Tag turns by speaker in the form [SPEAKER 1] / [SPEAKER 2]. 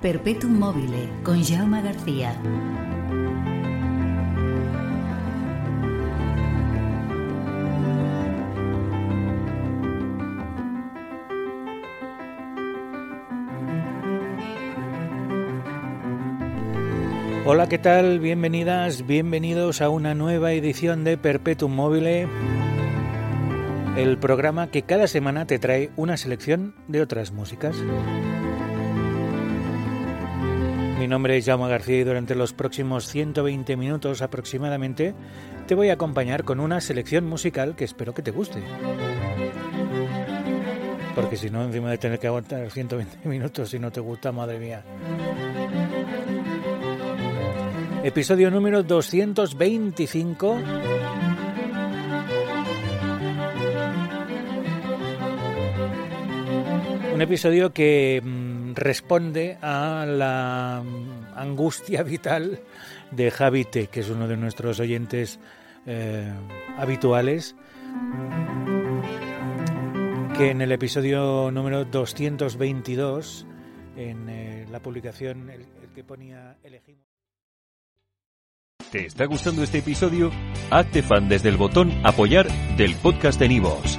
[SPEAKER 1] Perpetuum mobile con Jaume García.
[SPEAKER 2] Hola, ¿qué tal? Bienvenidas, bienvenidos a una nueva edición de Perpetuum Mobile, el programa que cada semana te trae una selección de otras músicas. Mi nombre es Jaume García y durante los próximos 120 minutos aproximadamente te voy a acompañar con una selección musical que espero que te guste. Porque si no, encima de tener que aguantar 120 minutos si no te gusta, madre mía. Episodio número 225. Un episodio que responde a la angustia vital de Javite, que es uno de nuestros oyentes eh, habituales, que en el episodio número 222, en eh, la publicación, el, que ponía elegimos.
[SPEAKER 3] ¿Te está gustando este episodio? Hazte fan desde el botón apoyar del podcast de Nivos.